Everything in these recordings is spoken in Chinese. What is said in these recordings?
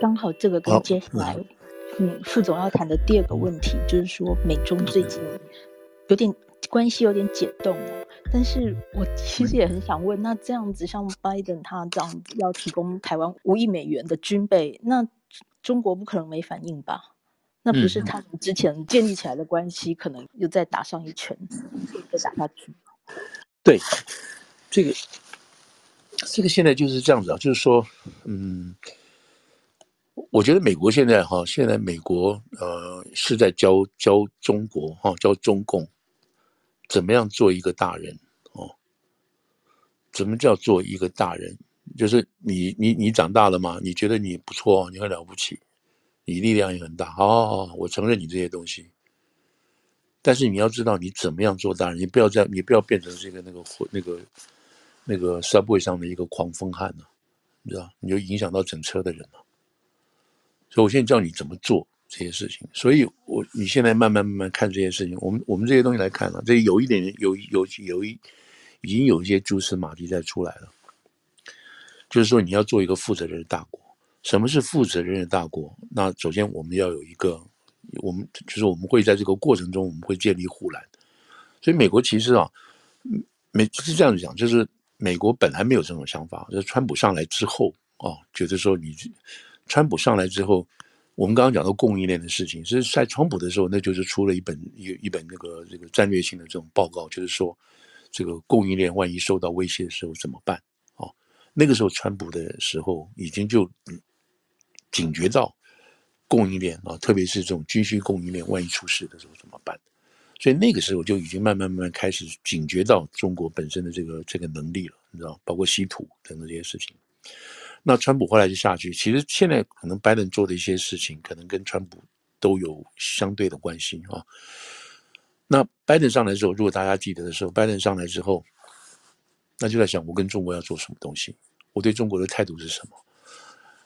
刚好这个跟接下来，嗯，副总要谈的第二个问题，就是说美中最近有点关系有点解冻了，但是我其实也很想问，那这样子像拜登他这样子要提供台湾五亿美元的军备，那中国不可能没反应吧？那不是他们之前建立起来的关系，可能又再打上一拳，再打下去。对，这个，这个现在就是这样子啊，就是说，嗯，我觉得美国现在哈，现在美国呃是在教教中国哈，教中共怎么样做一个大人哦，怎么叫做一个大人？就是你你你长大了吗？你觉得你不错，你很了不起。你力量也很大，好，好，好，我承认你这些东西。但是你要知道，你怎么样做大人，你不要这样，你不要变成这个那个那个那个 subway 上的一个狂风汉了，你知道，你就影响到整车的人了。所以我现在教你怎么做这些事情。所以我你现在慢慢慢慢看这些事情，我们我们这些东西来看了，这有一点有有有一已经有一些蛛丝马迹在出来了，就是说你要做一个负责任的大国。什么是负责任的大国？那首先我们要有一个，我们就是我们会在这个过程中，我们会建立护栏。所以美国其实啊，美是这样子讲，就是美国本来没有这种想法，就是川普上来之后啊，觉得说你川普上来之后，我们刚刚讲到供应链的事情，是在川普的时候，那就是出了一本一一本那个这个战略性的这种报告，就是说这个供应链万一受到威胁的时候怎么办？哦，那个时候川普的时候已经就。警觉到供应链啊，特别是这种军需供应链，万一出事的时候怎么办？所以那个时候就已经慢慢慢慢开始警觉到中国本身的这个这个能力了，你知道，包括稀土等等这些事情。那川普后来就下去，其实现在可能拜登做的一些事情，可能跟川普都有相对的关系啊。那拜登上来之后，如果大家记得的时候，拜登上来之后，那就在想我跟中国要做什么东西，我对中国的态度是什么？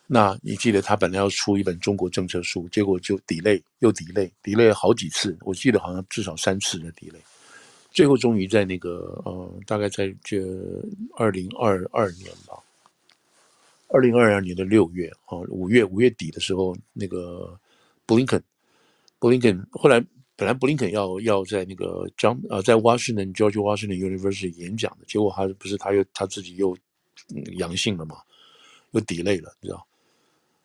那你记得他本来要出一本中国政策书，结果就 delay 又 delay，delay 好几次，我记得好像至少三次的 delay，最后终于在那个呃，大概在这二零二二年吧，二零二二年的六月啊，五月五月底的时候，那个布林肯，布林肯后来本来布林肯要要在那个 John 呃在 Washington George Washington University 演讲的，结果他不是他又他自己又阳性了嘛，又抵赖了，你知道。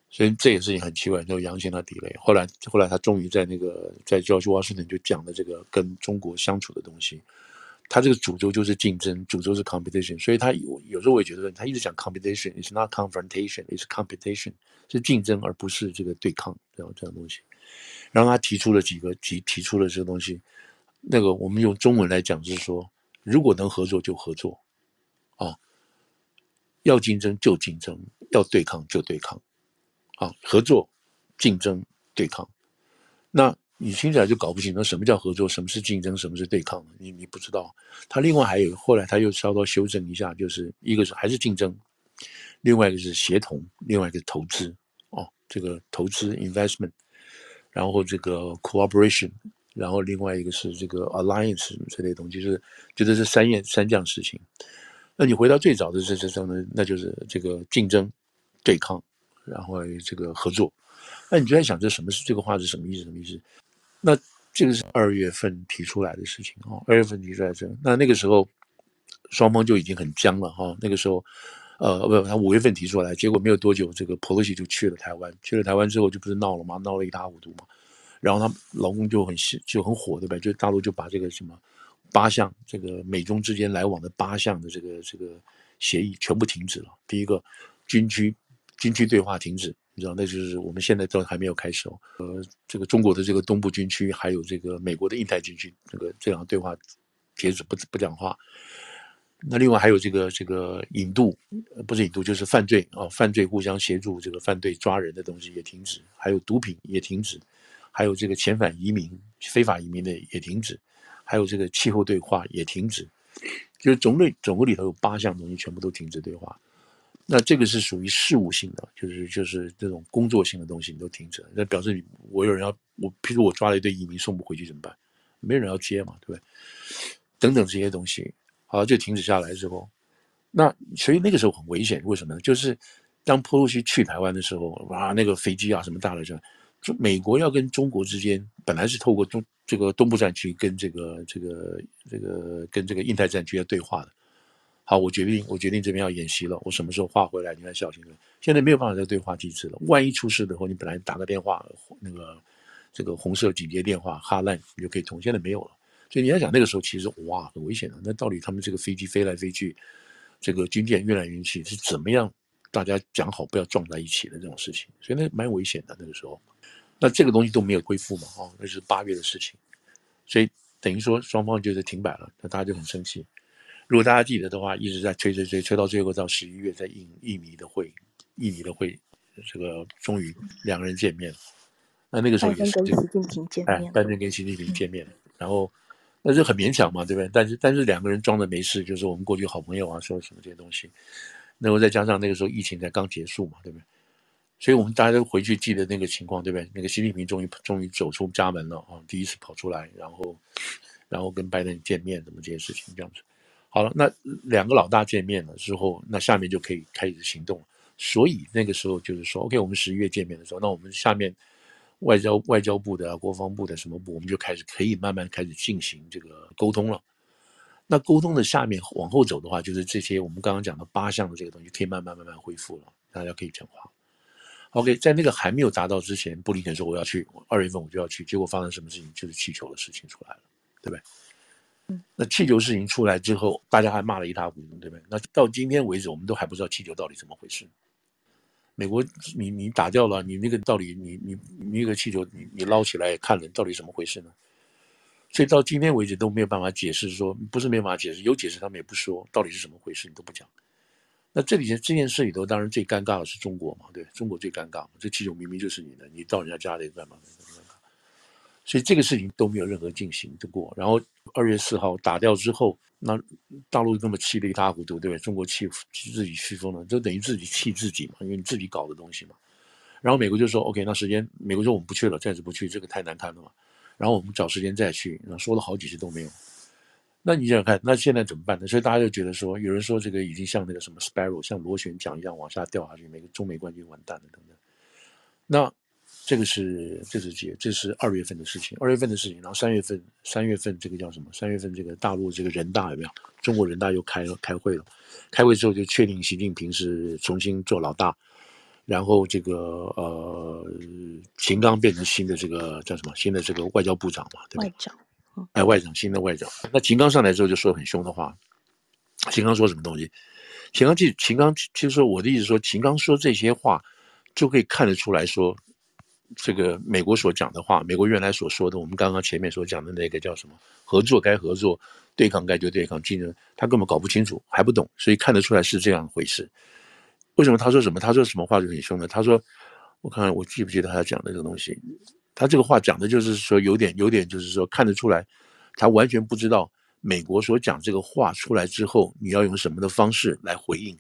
所以这也是很奇怪，就阳性他 delay。后来，后来他终于在那个在 George Washington 就讲了这个跟中国相处的东西。他这个主轴就是竞争，主轴是 competition。所以他有有时候我也觉得他一直讲 competition，it's not confrontation，it's competition，是竞争而不是这个对抗这样这样东西。然后他提出了几个提提出了这个东西，那个我们用中文来讲就是说，如果能合作就合作，啊，要竞争就竞争，要对抗就对抗。啊，合作、竞争、对抗，那你听起来就搞不清楚什么叫合作，什么是竞争，什么是对抗？你你不知道。他另外还有，后来他又稍稍修正一下，就是一个是还是竞争，另外一个是协同，另外一个是投资。哦，这个投资 investment，然后这个 cooperation，然后另外一个是这个 alliance 这类东西，就是觉得是三样三件事情。那你回到最早的这这这呢，那就是这个竞争、对抗。然后这个合作，那你就在想这什么是这个话是什么意思？什么意思？那这个是二月份提出来的事情啊，二月份提出来这，那那个时候双方就已经很僵了哈。那个时候，呃，不，他五月份提出来，结果没有多久，这个 Pelosi 就去了台湾，去了台湾之后就不是闹了吗？闹了一塌糊涂嘛。然后她老公就很就很火，对吧？就大陆就把这个什么八项这个美中之间来往的八项的这个这个协议全部停止了。第一个军区。军区对话停止，你知道，那就是我们现在都还没有开始哦。呃，这个中国的这个东部军区，还有这个美国的印太军区，这个这两个对话截止不不讲话。那另外还有这个这个引渡，不是引渡就是犯罪啊，犯罪互相协助这个犯罪抓人的东西也停止，还有毒品也停止，还有这个遣返移民、非法移民的也停止，还有这个气候对话也停止，就是总类总共里头有八项东西全部都停止对话。那这个是属于事务性的，就是就是这种工作性的东西，你都停止。那表示我有人要我，譬如我抓了一堆移民送不回去怎么办？没人要接嘛，对不对？等等这些东西，好，就停止下来之后，那所以那个时候很危险，为什么呢？就是当裴洛西去台湾的时候，哇，那个飞机啊什么大的，就就美国要跟中国之间本来是透过中这个东部战区跟这个这个这个跟这个印太战区要对话的。好，我决定，我决定这边要演习了。我什么时候画回来，你要小心了。现在没有办法再对话机制了。万一出事的话，你本来打个电话，那个这个红色警戒电话哈烂，你就可以通。现在没有了。所以你要讲那个时候，其实哇，很危险的。那到底他们这个飞机飞来飞去，这个军舰运来运去是怎么样？大家讲好不要撞在一起的这种事情，所以那蛮危险的那个时候。那这个东西都没有恢复嘛？哦，那是八月的事情，所以等于说双方就是停摆了，那大家就很生气。如果大家记得的话，一直在催催催，催到最后到十一月，在印印尼的会，印尼的会，这个终于两个人见面了。那那个时候也是，跟习近平见面，哎，拜登跟习近平见面，嗯、然后那就很勉强嘛，对不对？但是但是两个人装的没事，就是我们过去好朋友啊，说什么这些东西。然后再加上那个时候疫情才刚结束嘛，对不对？所以我们大家都回去记得那个情况，对不对？那个习近平终于终于走出家门了啊，第一次跑出来，然后然后跟拜登见面，怎么这些事情这样子。好了，那两个老大见面了之后，那下面就可以开始行动了。所以那个时候就是说，OK，我们十一月见面的时候，那我们下面外交外交部的、国防部的什么部，我们就开始可以慢慢开始进行这个沟通了。那沟通的下面往后走的话，就是这些我们刚刚讲的八项的这个东西可以慢慢慢慢恢复了，大家可以讲话。OK，在那个还没有达到之前，布林肯说我要去，二月份我就要去，结果发生什么事情？就是气球的事情出来了，对不对？那气球事情出来之后，大家还骂了一塌糊涂，对不对？那到今天为止，我们都还不知道气球到底怎么回事。美国，你你打掉了，你那个到底你你你那个气球，你你捞起来看了，到底怎么回事呢？所以到今天为止都没有办法解释，说不是没办法解释，有解释他们也不说，到底是怎么回事，你都不讲。那这里这件事里头，当然最尴尬的是中国嘛，对，中国最尴尬，这气球明明就是你的，你到人家家里干嘛？所以这个事情都没有任何进行的过。然后二月四号打掉之后，那大陆那么气得一塌糊涂，对不对？中国气自己气疯了，就等于自己气自己嘛，因为你自己搞的东西嘛。然后美国就说：“OK，那时间，美国说我们不去了，暂时不去，这个太难看了嘛。然后我们找时间再去。”然后说了好几次都没有。那你想想看，那现在怎么办呢？所以大家就觉得说，有人说这个已经像那个什么 Sparrow，像螺旋桨一样往下掉下去，美国中美关系完蛋了等等。那。这个是这是几？这是二月份的事情，二月份的事情。然后三月份，三月份这个叫什么？三月份这个大陆这个人大有没有？中国人大又开了开会了，开会之后就确定习近平是重新做老大，然后这个呃秦刚变成新的这个叫什么？新的这个外交部长嘛，对吧？外长，哎，外长，新的外长。那秦刚上来之后就说很凶的话，秦刚说什么东西？秦刚记，秦刚其实说我的意思说，秦刚说这些话就可以看得出来说。这个美国所讲的话，美国原来所说的，我们刚刚前面所讲的那个叫什么？合作该合作，对抗该就对抗，竞争他根本搞不清楚，还不懂，所以看得出来是这样回事。为什么他说什么？他说什么话就很凶呢？他说：“我看看我记不记得他讲的这个东西？他这个话讲的就是说有点有点就是说看得出来，他完全不知道美国所讲这个话出来之后，你要用什么的方式来回应，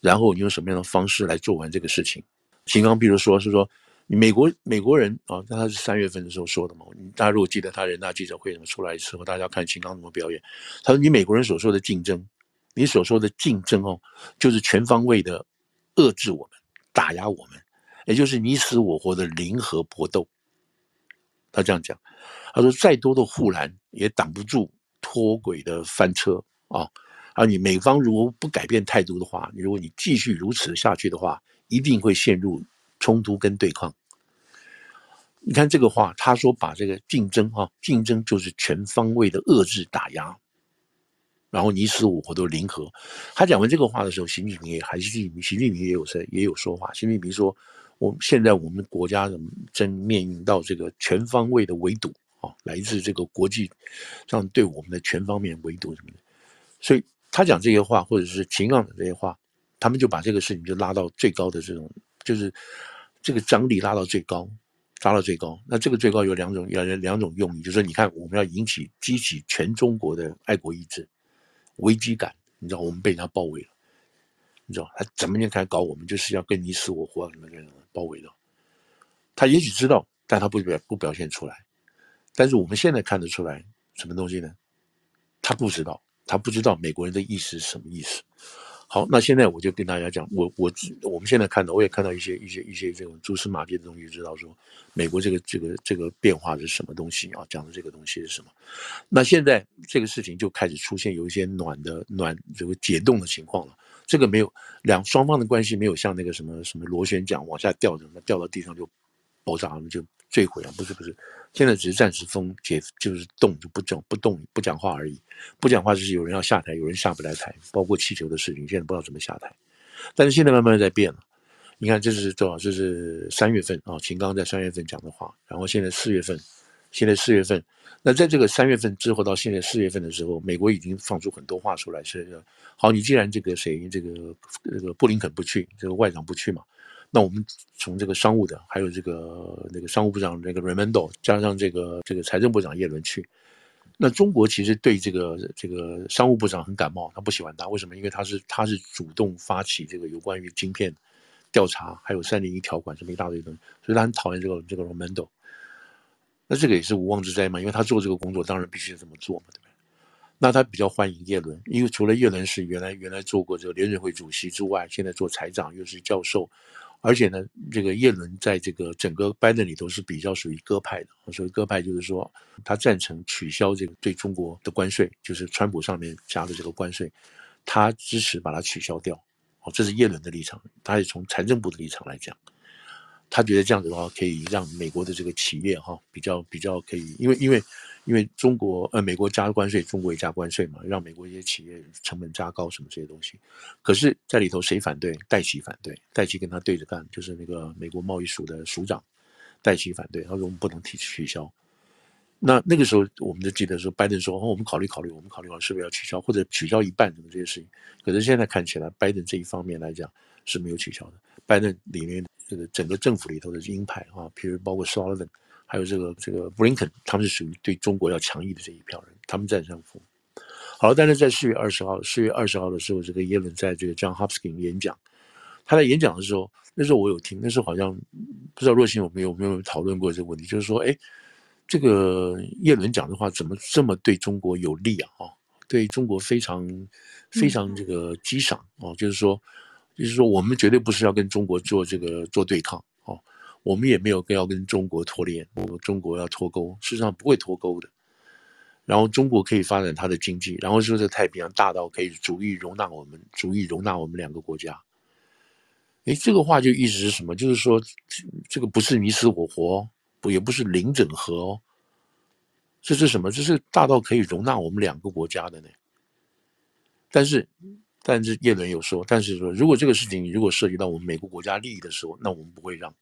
然后你用什么样的方式来做完这个事情。秦刚，比如说是说。”美国美国人啊，他是三月份的时候说的嘛。大家如果记得他人大记者会什么出来的时候，大家看秦刚怎么表演。他说：“你美国人所说的竞争，你所说的竞争哦，就是全方位的遏制我们、打压我们，也就是你死我活的零和搏斗。”他这样讲，他说：“再多的护栏也挡不住脱轨的翻车啊！而你美方如果不改变态度的话，如果你继续如此下去的话，一定会陷入。”冲突跟对抗，你看这个话，他说把这个竞争哈，竞争就是全方位的遏制打压，然后你死我活都零和。他讲完这个话的时候，习近平也还是习近平习近平也有说也有说话。习近平说，我现在我们国家正面临到这个全方位的围堵啊，来自这个国际上对我们的全方面围堵什么的。所以他讲这些话，或者是秦刚的这些话，他们就把这个事情就拉到最高的这种。就是这个张力拉到最高，拉到最高。那这个最高有两种，有两种用意，就是说，你看，我们要引起、激起全中国的爱国意志、危机感。你知道，我们被人家包围了，你知道，他怎么样开始搞我们，就是要跟你死我活，什么什么包围了。他也许知道，但他不表不表现出来。但是我们现在看得出来，什么东西呢？他不知道，他不知道美国人的意思是什么意思。好，那现在我就跟大家讲，我我我们现在看到，我也看到一些一些一些这种蛛丝马迹的东西，知道说美国这个这个这个变化是什么东西啊？讲的这个东西是什么？那现在这个事情就开始出现有一些暖的暖这个解冻的情况了。这个没有两双方的关系没有像那个什么什么螺旋桨往下掉的，那掉到地上就爆炸了，就坠毁了。不是不是，现在只是暂时封解，就是动就不讲不动不讲话而已。不讲话就是有人要下台，有人下不来台，包括气球的事情，现在不知道怎么下台。但是现在慢慢在变了。你看，这是多少？这是三月份啊，秦刚在三月份讲的话，然后现在四月份，现在四月份。那在这个三月份之后到现在四月份的时候，美国已经放出很多话出来，是好，你既然这个谁这个这个布林肯不去，这个外长不去嘛，那我们从这个商务的，还有这个那个商务部长那个 Raimondo，加上这个这个财政部长叶伦去，那中国其实对这个这个商务部长很感冒，他不喜欢他，为什么？因为他是他是主动发起这个有关于晶片调查，还有三零一条款这么一大堆东西，所以他很讨厌这个这个 Raimondo。那这个也是无妄之灾嘛，因为他做这个工作，当然必须这么做嘛，对不对？那他比较欢迎叶伦，因为除了叶伦是原来原来做过这个联准会主席之外，现在做财长又是教授，而且呢，这个叶伦在这个整个班的里头是比较属于鸽派的。所谓鸽派就是说，他赞成取消这个对中国的关税，就是川普上面加的这个关税，他支持把它取消掉。哦，这是叶伦的立场，他是从财政部的立场来讲。他觉得这样子的话，可以让美国的这个企业哈比较比较可以，因为因为因为中国呃美国加关税，中国也加关税嘛，让美国一些企业成本加高什么这些东西。可是，在里头谁反对？戴奇反对，戴奇跟他对着干，就是那个美国贸易署的署长，戴奇反对，他说我们不能提取消。那那个时候，我们就记得说，拜登说哦，我们考虑考虑，我们考虑好是不是要取消，或者取消一半什么这些事情。可是现在看起来，拜登这一方面来讲是没有取消的，拜登里面。这个整个政府里头的鹰派啊，譬如包括 Sullivan，还有这个这个 Blinken，他们是属于对中国要强硬的这一票人，他们占上风。好了，但是在四月二十号，四月二十号的时候，这个耶伦在这个 John Hopkins 演讲，他在演讲的时候，那时候我有听，那时候好像不知道若星有没有没有讨论过这个问题，就是说，哎，这个耶伦讲的话怎么这么对中国有利啊？啊，对中国非常非常这个激赏哦，就是说。就是说，我们绝对不是要跟中国做这个做对抗哦，我们也没有要跟中国脱链，我们中国要脱钩，事实上不会脱钩的。然后中国可以发展它的经济，然后说这太平洋大到可以足以容纳我们，足以容纳我们两个国家。诶，这个话就意思是什么？就是说，这个不是你死我活，不也不是零整合哦，这是什么？这是大到可以容纳我们两个国家的呢。但是。但是叶伦有说，但是说如果这个事情如果涉及到我们美国国家利益的时候，那我们不会让。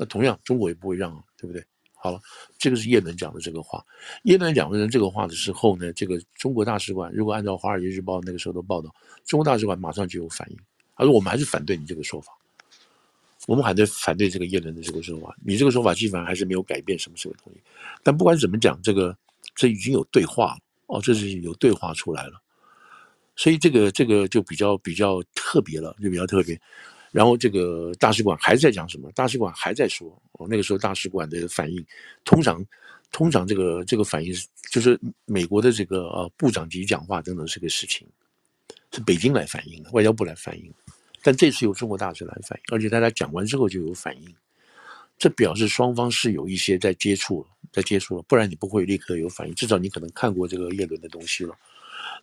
那同样中国也不会让啊，对不对？好了，这个是叶伦讲的这个话。叶伦讲的这个话的时候呢，这个中国大使馆如果按照《华尔街日报》那个时候的报道，中国大使馆马上就有反应，他说我们还是反对你这个说法，我们还在反对这个叶伦的这个说法，你这个说法基本上还是没有改变什么什么东西。但不管怎么讲，这个这已经有对话了哦，这是有对话出来了。所以这个这个就比较比较特别了，就比较特别。然后这个大使馆还在讲什么？大使馆还在说，哦，那个时候大使馆的反应，通常通常这个这个反应是就是美国的这个呃部长级讲话等等这个事情，是北京来反应的，外交部来反应。但这次由中国大使来反应，而且大家讲完之后就有反应，这表示双方是有一些在接触了，在接触了，不然你不会立刻有反应。至少你可能看过这个叶伦的东西了。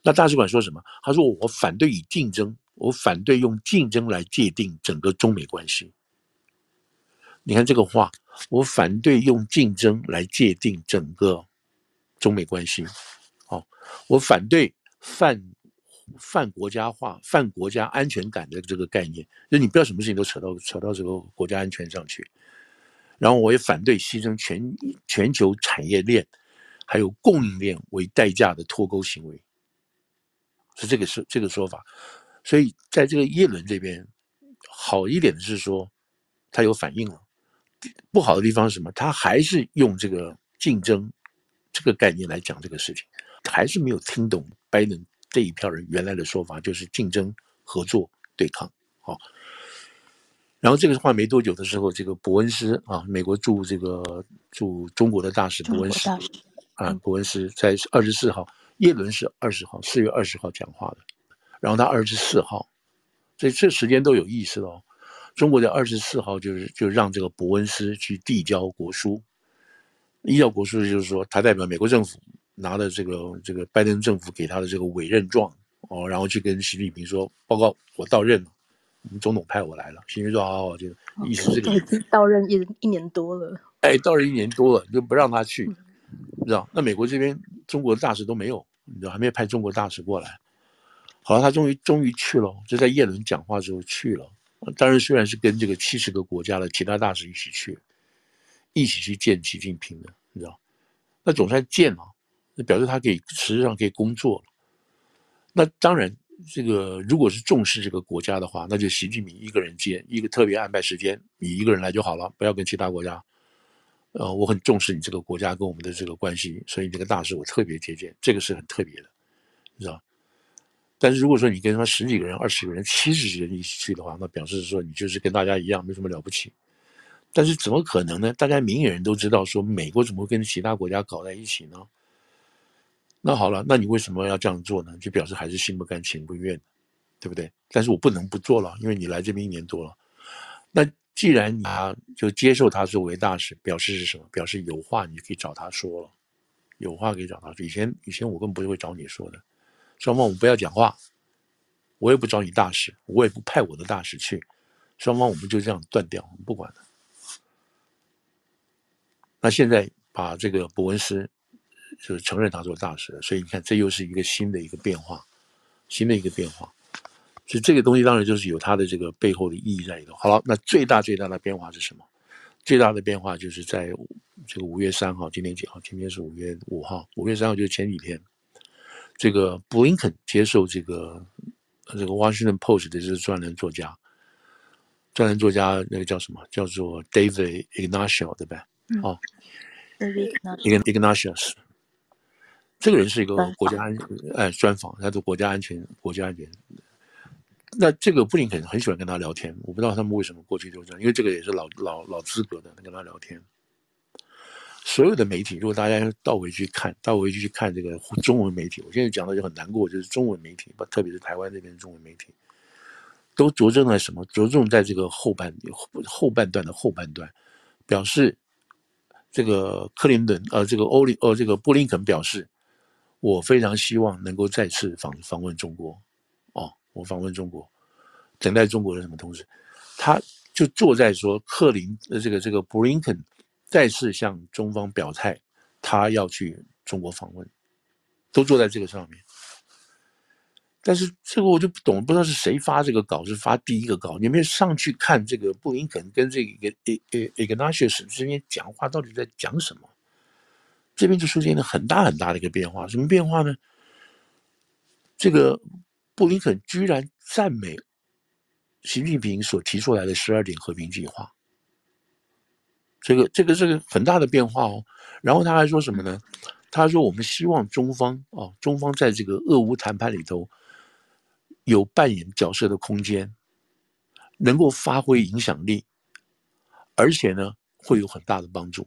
那大使馆说什么？他说：“我反对以竞争，我反对用竞争来界定整个中美关系。”你看这个话，我反对用竞争来界定整个中美关系。好，我反对泛泛国家化、泛国家安全感的这个概念，就你不要什么事情都扯到扯到这个国家安全上去。然后我也反对牺牲全全球产业链还有供应链为代价的脱钩行为。是这个是这个说法，所以在这个耶伦这边，好一点的是说，他有反应了；不好的地方是什么？他还是用这个竞争这个概念来讲这个事情，还是没有听懂拜登这一票人原来的说法，就是竞争、合作、对抗。好，然后这个话没多久的时候，这个伯恩斯啊，美国驻这个驻中国的大使伯恩斯啊，伯恩斯在二十四号。耶伦是二十号，四月二十号讲话的，然后他二十四号所以这时间都有意思哦。中国在二十四号就是就让这个伯恩斯去递交国书，递交国书就是说他代表美国政府拿了这个这个拜登政府给他的这个委任状哦，然后去跟习近平说报告我到任了，我们总统派我来了。习近平说好好，就意思这个意思。到任一一年多了，哎，到任一年多了就不让他去，你知道？那美国这边中国的大使都没有，你知道还没有派中国大使过来。好了，他终于终于去了，就在叶伦讲话之后去了。当然，虽然是跟这个七十个国家的其他大使一起去，一起去见习近平的，你知道，那总算见了，那表示他可以实际上可以工作了。那当然，这个如果是重视这个国家的话，那就习近平一个人见，一个特别安排时间，你一个人来就好了，不要跟其他国家。呃，我很重视你这个国家跟我们的这个关系，所以这个大使我特别接见，这个是很特别的，你知道。但是如果说你跟他十几个人、二十个人、七十个人一起去的话，那表示说你就是跟大家一样，没什么了不起。但是怎么可能呢？大家明眼人都知道，说美国怎么会跟其他国家搞在一起呢？那好了，那你为什么要这样做呢？就表示还是心不甘情不愿，对不对？但是我不能不做了，因为你来这边一年多了。那既然你就接受他作为大使，表示是什么？表示有话你可以找他说了，有话可以找他说。以前以前我根本不会找你说的。双方我们不要讲话，我也不找你大使，我也不派我的大使去，双方我们就这样断掉，不管了。那现在把这个伯恩斯就是承认他做大使，所以你看这又是一个新的一个变化，新的一个变化。所以这个东西当然就是有它的这个背后的意义在里头。好了，那最大最大的变化是什么？最大的变化就是在这个五月三号，今天几号？今天是五月五号，五月三号就是前几天。这个布林肯接受这个这个《Washington Post》的这个专栏作家，专栏作家那个叫什么？叫做 David Ignatius 对吧？嗯、哦，Ignatius，这个人是一个国家安哎专访，他是国家安全，国家安全。那这个布林肯很喜欢跟他聊天，我不知道他们为什么过去就这样，因为这个也是老老老资格的，跟他聊天。所有的媒体，如果大家倒回去看，倒回去去看这个中文媒体，我现在讲的就很难过，就是中文媒体，特别是台湾这边中文媒体，都着重在什么？着重在这个后半后半段的后半段，表示这个克林顿呃，这个欧林呃，这个布林肯表示，我非常希望能够再次访访问中国，哦，我访问中国，等待中国的什么通知？他就坐在说克林呃，这个这个布林肯。再次向中方表态，他要去中国访问，都坐在这个上面。但是这个我就不懂，不知道是谁发这个稿，是发第一个稿。你们上去看这个布林肯跟这个伊伊伊格纳西斯之间讲话，到底在讲什么？这边就出现了很大很大的一个变化。什么变化呢？这个布林肯居然赞美习近平所提出来的十二点和平计划。这个这个是个很大的变化哦，然后他还说什么呢？他说我们希望中方啊，中方在这个俄乌谈判里头有扮演角色的空间，能够发挥影响力，而且呢会有很大的帮助，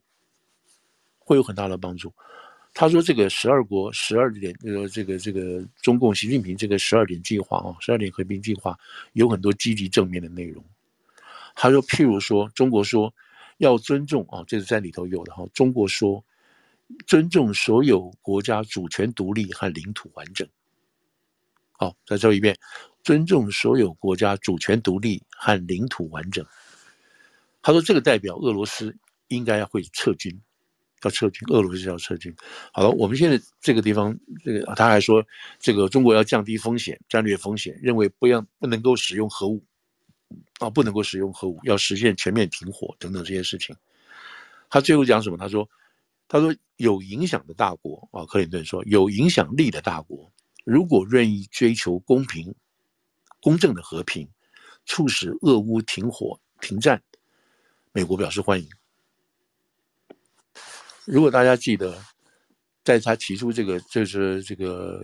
会有很大的帮助。他说这个十二国十二点，这个这个这个中共习近平这个十二点计划啊，十二点和平计划有很多积极正面的内容。他说，譬如说，中国说。要尊重啊，这是在里头有的哈。中国说，尊重所有国家主权独立和领土完整。好，再说一遍，尊重所有国家主权独立和领土完整。他说，这个代表俄罗斯应该要会撤军，要撤军，俄罗斯要撤军。好了，我们现在这个地方，这个他还说，这个中国要降低风险，战略风险，认为不要不能够使用核武。啊，不能够使用核武，要实现全面停火等等这些事情。他最后讲什么？他说：“他说有影响的大国啊，克林顿说有影响力的大国，如果愿意追求公平、公正的和平，促使俄乌停火停战，美国表示欢迎。如果大家记得，在他提出这个，就是这个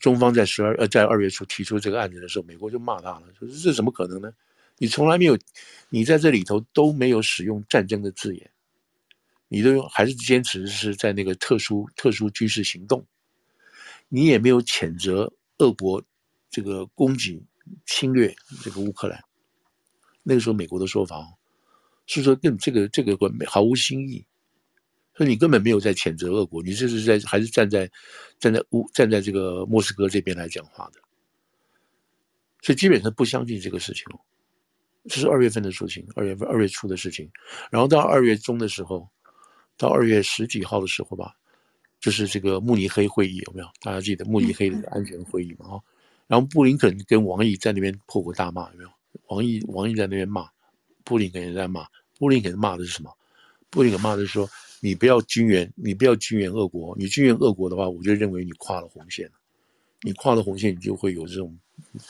中方在十二呃在二月初提出这个案子的时候，美国就骂他了，说这怎么可能呢？”你从来没有，你在这里头都没有使用战争的字眼，你都还是坚持是在那个特殊特殊军事行动，你也没有谴责俄国这个攻击侵略这个乌克兰。那个时候美国的说法是说，跟这个这个毫无新意，说你根本没有在谴责俄国，你这是在还是站在站在乌站在这个莫斯科这边来讲话的，所以基本上不相信这个事情。这是二月份的事情，二月份二月初的事情，然后到二月中的时候，到二月十几号的时候吧，就是这个慕尼黑会议有没有？大家记得慕尼黑的安全会议嘛？啊，然后布林肯跟王毅在那边破口大骂有没有？王毅王毅在那边骂，布林肯也在骂，布林肯骂的是什么？布林肯骂的是说，你不要军援，你不要军援俄国，你军援俄国的话，我就认为你跨了红线，你跨了红线，你就会有这种。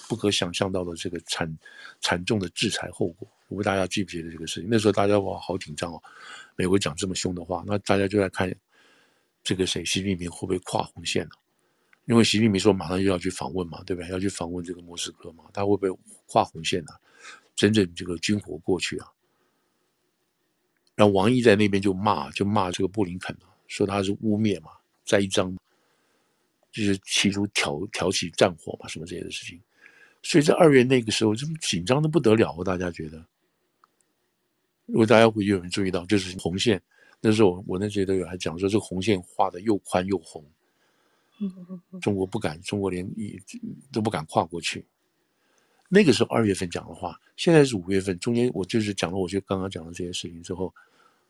不可想象到的这个惨惨重的制裁后果，我不知大家记不记得这个事情？那时候大家哇好紧张哦，美国讲这么凶的话，那大家就在看这个谁习近平会不会跨红线呢？因为习近平说马上又要去访问嘛，对不对？要去访问这个莫斯科嘛，他会不会跨红线呢？整整这个军火过去啊？然后王毅在那边就骂，就骂这个布林肯说他是污蔑嘛，栽赃。就是企图挑挑起战火嘛，什么这些的事情，所以在二月那个时候，这么紧张的不得了。大家觉得，如果大家会有人注意到，就是红线，那时候我那些都有还讲说，这个红线画的又宽又红，中国不敢，中国连一都不敢跨过去。那个时候二月份讲的话，现在是五月份，中间我就是讲了，我就刚刚讲的这些事情之后，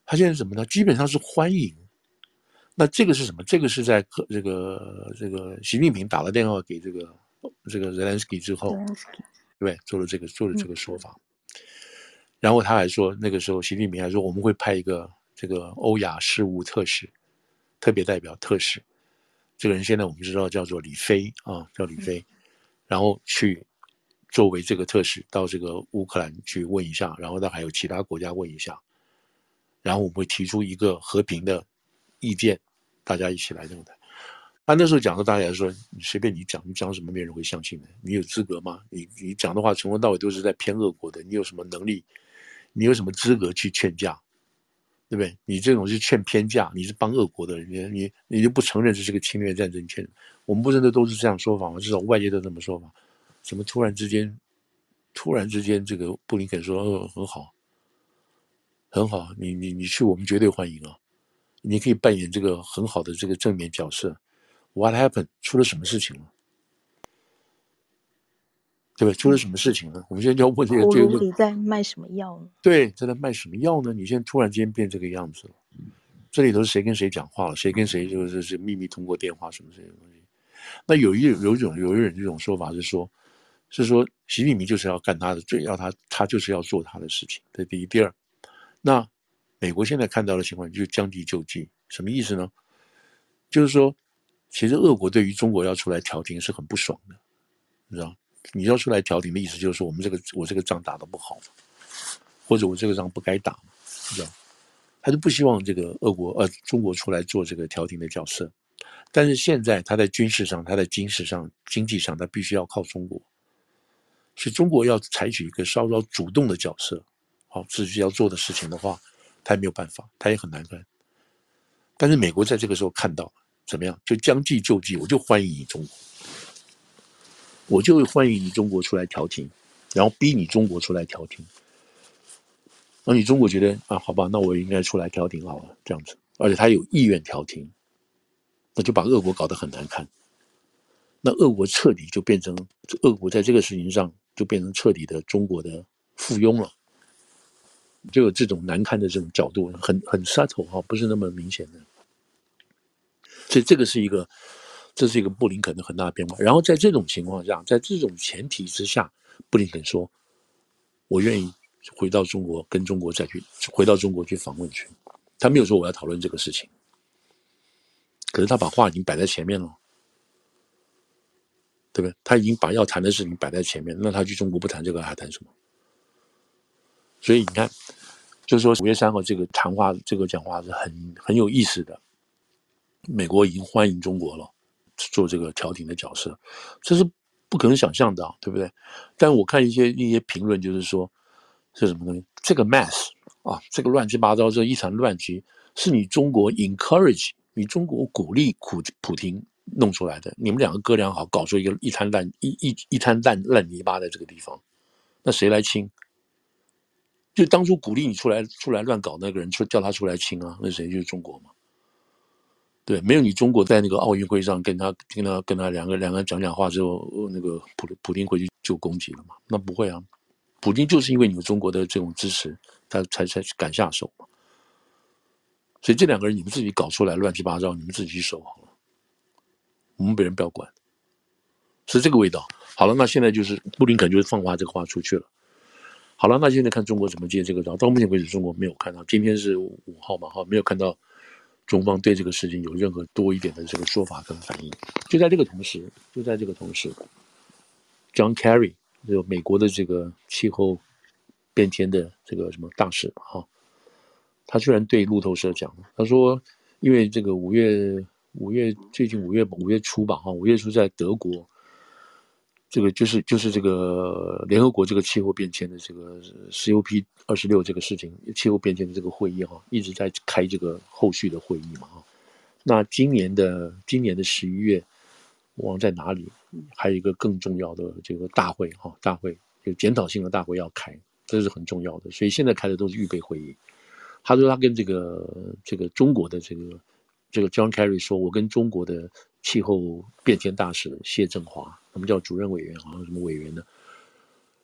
他现在怎么呢？基本上是欢迎。那这个是什么？这个是在这个这个习近平打了电话给这个这个 Zelensky 之后，对，做了这个做了这个说法。然后他还说，那个时候习近平还说，我们会派一个这个欧亚事务特使，特别代表特使。这个人现在我们知道叫做李飞啊，叫李飞，然后去作为这个特使到这个乌克兰去问一下，然后他还有其他国家问一下，然后我们会提出一个和平的。意见，大家一起来这么谈。他那时候讲的，大家说你随便你讲，你讲什么没人会相信的。你有资格吗？你你讲的话从头到尾都是在骗俄国的。你有什么能力？你有什么资格去劝架？对不对？你这种是劝偏架，你是帮恶国的人，你你你就不承认这是个侵略战争劝。我们不是都都是这样说法吗？至少外界都这么说法。怎么突然之间，突然之间这个布林肯说，哦，很好，很好，你你你去，我们绝对欢迎啊。你可以扮演这个很好的这个正面角色。What happened？出了什么事情了？对吧？出了什么事情了？我们现在就要问这个：这个，你在卖什么药呢？对，在卖什么药呢？你现在突然间变这个样子了。这里头谁跟谁讲话了？谁跟谁就是是秘密通过电话什么这些东西？那有一有一种有一种这种说法是说，是说习近平就是要干他的，最要他他就是要做他的事情。这第一，第二，那。美国现在看到的情况就是将计就计，什么意思呢？就是说，其实俄国对于中国要出来调停是很不爽的，你知道？你要出来调停的意思就是说，我们这个我这个仗打得不好，或者我这个仗不该打，你知道？他就不希望这个俄国呃中国出来做这个调停的角色。但是现在他在军事上、他在军事上、经济上，他必须要靠中国，所以中国要采取一个稍稍主动的角色，好，自己要做的事情的话。他也没有办法，他也很难看。但是美国在这个时候看到怎么样？就将计就计，我就欢迎你中国，我就欢迎你中国出来调停，然后逼你中国出来调停。那你中国觉得啊，好吧，那我应该出来调停好了，这样子，而且他有意愿调停，那就把俄国搞得很难看。那俄国彻底就变成，俄国在这个事情上就变成彻底的中国的附庸了。就有这种难堪的这种角度，很很 subtle 哈，不是那么明显的。所以这个是一个，这是一个布林肯的很大的变化。然后在这种情况下，在这种前提之下，布林肯说：“我愿意回到中国，跟中国再去回到中国去访问去。”他没有说我要讨论这个事情，可是他把话已经摆在前面了，对不对？他已经把要谈的事情摆在前面，那他去中国不谈这个还谈什么？所以你看，就是说五月三号这个谈话，这个讲话是很很有意思的。美国已经欢迎中国了，做这个调停的角色，这是不可能想象的，对不对？但我看一些一些评论，就是说是什么东西？这个 mess 啊，这个乱七八糟，这一场乱局，是你中国 encourage 你中国鼓励普普亭弄出来的。你们两个哥俩好，搞出一个一滩烂一一一滩烂烂泥巴在这个地方，那谁来清？就当初鼓励你出来出来乱搞那个人，说叫他出来清啊，那谁就是中国嘛？对，没有你中国在那个奥运会上跟他跟他跟他两个两个人讲讲话之后，那个普普丁回去就攻击了嘛？那不会啊，普丁就是因为你们中国的这种支持，他才才敢下手嘛。所以这两个人你们自己搞出来乱七八糟，你们自己去收好了，我们别人不要管，是这个味道。好了，那现在就是布林肯就是放话这个话出去了。好了，那现在看中国怎么接这个招。到目前为止，中国没有看到，今天是五号嘛，哈，没有看到。中方对这个事情有任何多一点的这个说法跟反应？就在这个同时，就在这个同时，John Kerry 就美国的这个气候变迁的这个什么大使哈，他居然对路透社讲，他说，因为这个五月五月最近五月五月初吧哈，五月初在德国。这个就是就是这个联合国这个气候变迁的这个 COP 二十六这个事情，气候变迁的这个会议哈，一直在开这个后续的会议嘛哈。那今年的今年的十一月，忘在哪里？还有一个更重要的这个大会哈，大会就检讨性的大会要开，这是很重要的。所以现在开的都是预备会议。他说他跟这个这个中国的这个这个 John Kerry 说，我跟中国的气候变迁大使谢振华。我们叫主任委员，好像什么委员呢？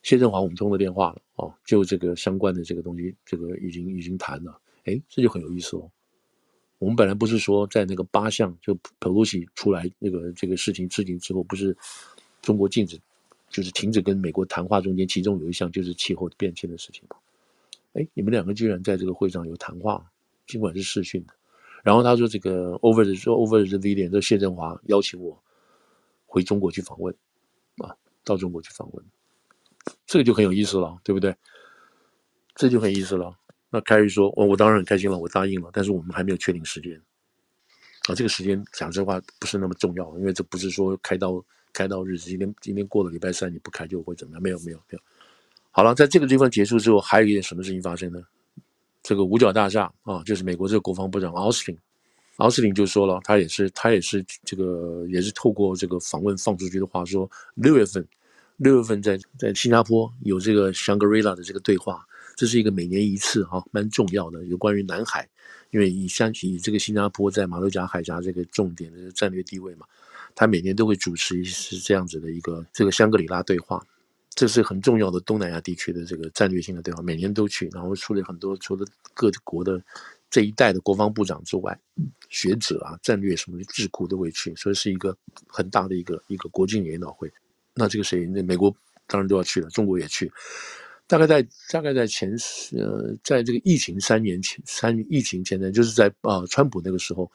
谢振华，我们通了电话了哦，就这个相关的这个东西，这个已经已经谈了。哎，这就很有意思哦。我们本来不是说在那个八项，就裴洛西出来那个这个事情制定之后，不是中国禁止，就是停止跟美国谈话中间，其中有一项就是气候变迁的事情吗。哎，你们两个居然在这个会上有谈话，尽管是视讯的。然后他说这个 over 说 over the video，这谢振华邀请我。回中国去访问，啊，到中国去访问，这个就很有意思了，对不对？这就很有意思了。那凯瑞说：“我我当然很开心了，我答应了，但是我们还没有确定时间。啊，这个时间讲实话不是那么重要，因为这不是说开刀开刀日子。今天今天过了礼拜三，你不开就会怎么样？没有没有没有。好了，在这个地方结束之后，还有一件什么事情发生呢？这个五角大厦啊，就是美国这个国防部长奥斯汀。”奥斯汀就说了，他也是他也是这个也是透过这个访问放出去的话说，六月份六月份在在新加坡有这个香格里拉的这个对话，这是一个每年一次哈，蛮重要的，有关于南海，因为以相以这个新加坡在马六甲海峡这个重点的战略地位嘛，他每年都会主持一次这样子的一个这个香格里拉对话，这是很重要的东南亚地区的这个战略性的对话，每年都去，然后出了很多除了各国的。这一代的国防部长之外，学者啊、战略什么智库都会去，所以是一个很大的一个一个国际研讨会。那这个谁？那美国当然都要去了，中国也去。大概在大概在前呃，在这个疫情三年前，三疫情前呢，就是在啊、呃，川普那个时候，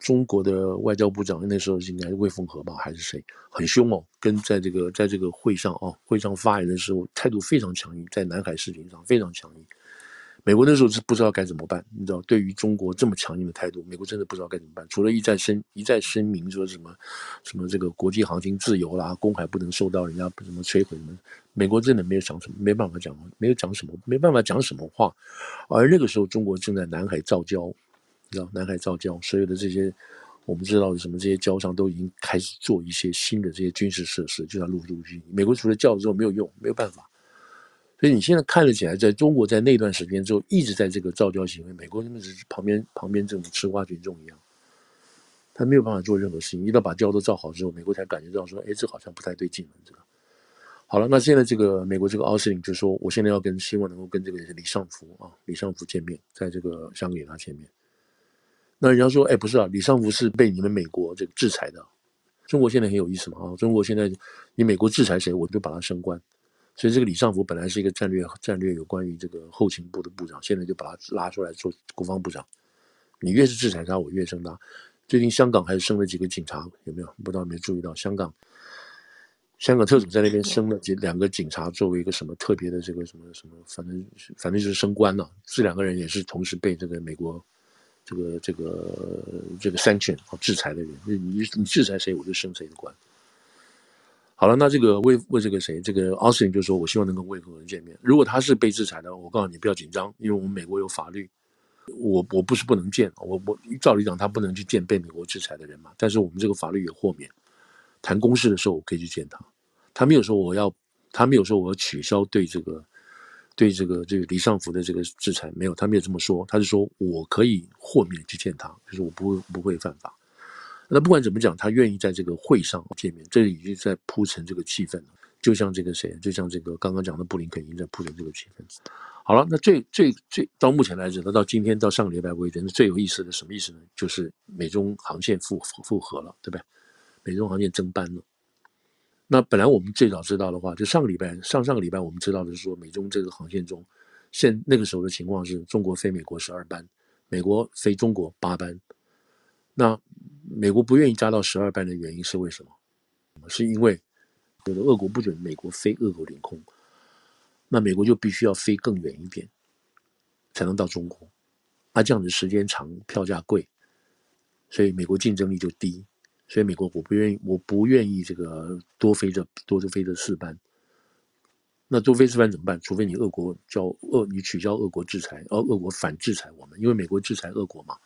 中国的外交部长那时候应该是魏凤和吧，还是谁？很凶哦，跟在这个在这个会上啊，会上发言的时候态度非常强硬，在南海事情上非常强硬。美国那时候是不知道该怎么办，你知道，对于中国这么强硬的态度，美国真的不知道该怎么办。除了一再声一再声明说什么什么这个国际航行自由啦，公海不能受到人家什么摧毁什么，美国真的没有讲什么，没办法讲，没有讲什么，没办法讲什么话。而那个时候，中国正在南海造礁，知道，南海造礁，所有的这些我们知道的什么这些礁上都已经开始做一些新的这些军事设施，就在陆陆续续。美国除了叫之后没有用，没有办法。所以你现在看得起来，在中国在那段时间之后一直在这个造礁行为，美国真的是旁边旁边这种吃瓜群众一样，他没有办法做任何事情，一到把礁都造好之后，美国才感觉到说，哎，这好像不太对劲了，这个。好了，那现在这个美国这个奥斯汀就说，我现在要跟希望能够跟这个李尚福啊，李尚福见面，在这个香格里拉见面。那人家说，哎，不是啊，李尚福是被你们美国这个制裁的，中国现在很有意思嘛啊，中国现在你美国制裁谁，我就把他升官。所以这个李尚福本来是一个战略战略有关于这个后勤部的部长，现在就把他拉出来做国防部长。你越是制裁他，我越升他。最近香港还是升了几个警察，有没有？不知道有没有注意到香港？香港特总在那边升了几两个警察，作为一个什么特别的这个什么什么，反正反正就是升官了。这两个人也是同时被这个美国这个这个这个 sanction 制裁的人。你你制裁谁，我就升谁的官。好了，那这个为为这个谁，这个奥斯汀就说，我希望能跟魏凤和见面。如果他是被制裁的，我告诉你不要紧张，因为我们美国有法律，我我不是不能见，我我照理讲他不能去见被美国制裁的人嘛，但是我们这个法律也豁免，谈公事的时候我可以去见他，他没有说我要，他没有说我要取消对这个对这个这个李尚福的这个制裁，没有，他没有这么说，他是说我可以豁免去见他，就是我不会不会犯法。那不管怎么讲，他愿意在这个会上见面，这已经在铺陈这个气氛了。就像这个谁，就像这个刚刚讲的布林肯已经在铺陈这个气氛。好了，那最最最到目前来讲，到今天到上个礼拜为止，那最有意思的什么意思呢？就是美中航线复复合了，对不对？美中航线增班了。那本来我们最早知道的话，就上个礼拜上上个礼拜我们知道的是说，美中这个航线中，现那个时候的情况是中国飞美国十二班，美国飞中国八班。那美国不愿意加到十二班的原因是为什么？是因为有的俄国不准美国飞俄国领空，那美国就必须要飞更远一点，才能到中国。啊，这样子时间长，票价贵，所以美国竞争力就低。所以美国我不愿意，我不愿意这个多飞这多飞这四班。那多飞四班怎么办？除非你俄国叫俄，你取消俄国制裁，而俄国反制裁我们，因为美国制裁俄国嘛。